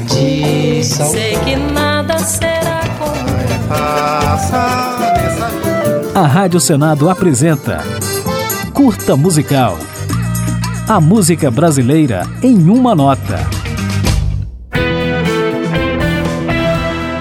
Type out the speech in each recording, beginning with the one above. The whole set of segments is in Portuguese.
tradição. Sei que nada será como A Rádio Senado apresenta Curta Musical. A música brasileira em uma nota.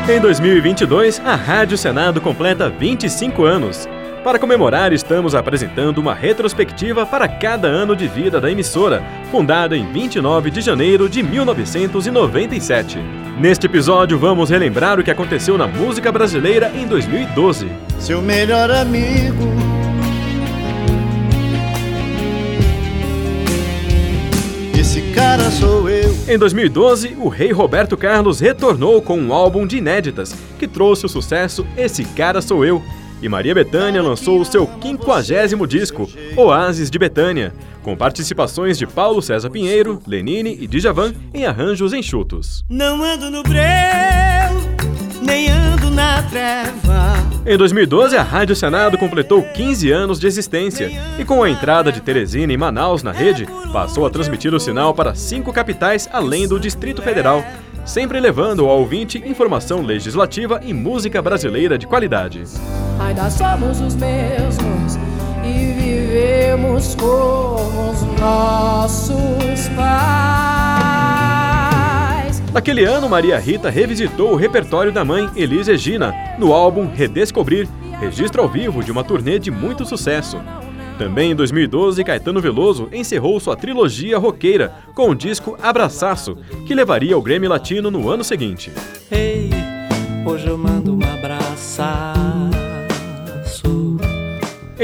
Em 2022, a Rádio Senado completa 25 anos. Para comemorar, estamos apresentando uma retrospectiva para cada ano de vida da emissora, fundada em 29 de janeiro de 1997. Neste episódio, vamos relembrar o que aconteceu na música brasileira em 2012. Seu melhor amigo. Esse cara sou eu. Em 2012, o rei Roberto Carlos retornou com um álbum de inéditas que trouxe o sucesso Esse Cara Sou Eu e Maria Bethânia lançou o seu quinquagésimo disco, Oásis de Betânia, com participações de Paulo César Pinheiro, Lenine e Djavan em arranjos enxutos. Não ando no breu, nem ando na treva. Em 2012, a Rádio Senado completou 15 anos de existência e, com a entrada de Teresina e Manaus na rede, passou a transmitir o sinal para cinco capitais além do Distrito Federal, sempre levando ao ouvinte informação legislativa e música brasileira de qualidade. Ainda somos os mesmos e vivemos como os nossos pais. Naquele ano, Maria Rita revisitou o repertório da mãe Elis Regina no álbum Redescobrir, registro ao vivo de uma turnê de muito sucesso. Também em 2012, Caetano Veloso encerrou sua trilogia roqueira com o disco Abraçaço, que levaria ao Grammy Latino no ano seguinte. Ei, hoje eu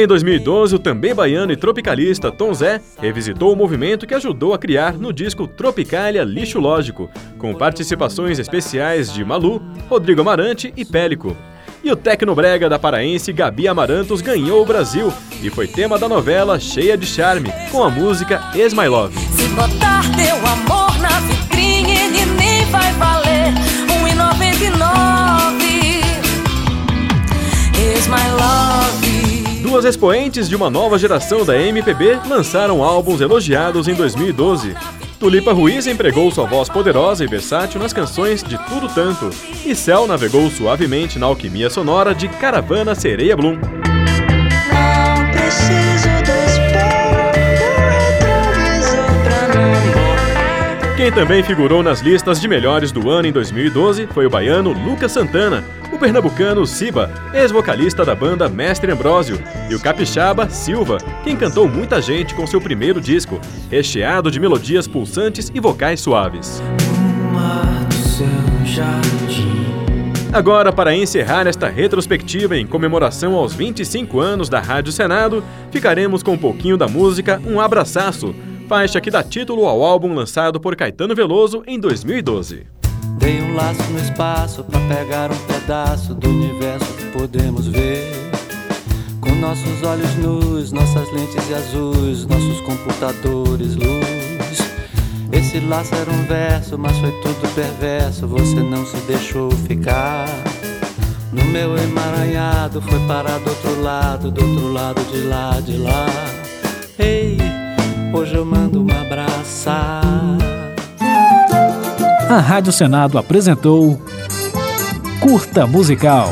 Em 2012, o também baiano e tropicalista Tom Zé revisitou o movimento que ajudou a criar no disco Tropicália Lixo Lógico, com participações especiais de Malu, Rodrigo Amarante e Pélico. E o tecnobrega da paraense Gabi Amarantos ganhou o Brasil e foi tema da novela Cheia de Charme, com a música Is My Love. Se botar teu amor na vitrine, ele nem vai valer Duas expoentes de uma nova geração da MPB lançaram álbuns elogiados em 2012. Tulipa Ruiz empregou sua voz poderosa e versátil nas canções de Tudo Tanto, e Cell navegou suavemente na alquimia sonora de Caravana Sereia Bloom. Quem também figurou nas listas de melhores do ano em 2012 foi o baiano Lucas Santana, o pernambucano Siba, ex-vocalista da banda Mestre Ambrósio, e o capixaba Silva, quem cantou muita gente com seu primeiro disco, recheado de melodias pulsantes e vocais suaves. Agora, para encerrar esta retrospectiva em comemoração aos 25 anos da Rádio Senado, ficaremos com um pouquinho da música Um Abraçaço, faixa que dá título ao álbum lançado por Caetano Veloso em 2012. Dei um laço no espaço pra pegar um pedaço do universo que podemos ver. Com nossos olhos nus, nossas lentes e azuis, nossos computadores, luz. Esse laço era um verso, mas foi tudo perverso. Você não se deixou ficar. No meu emaranhado, foi parar do outro lado, do outro lado de lá, de lá. Hoje eu mando um abraçar. A Rádio Senado apresentou Curta Musical.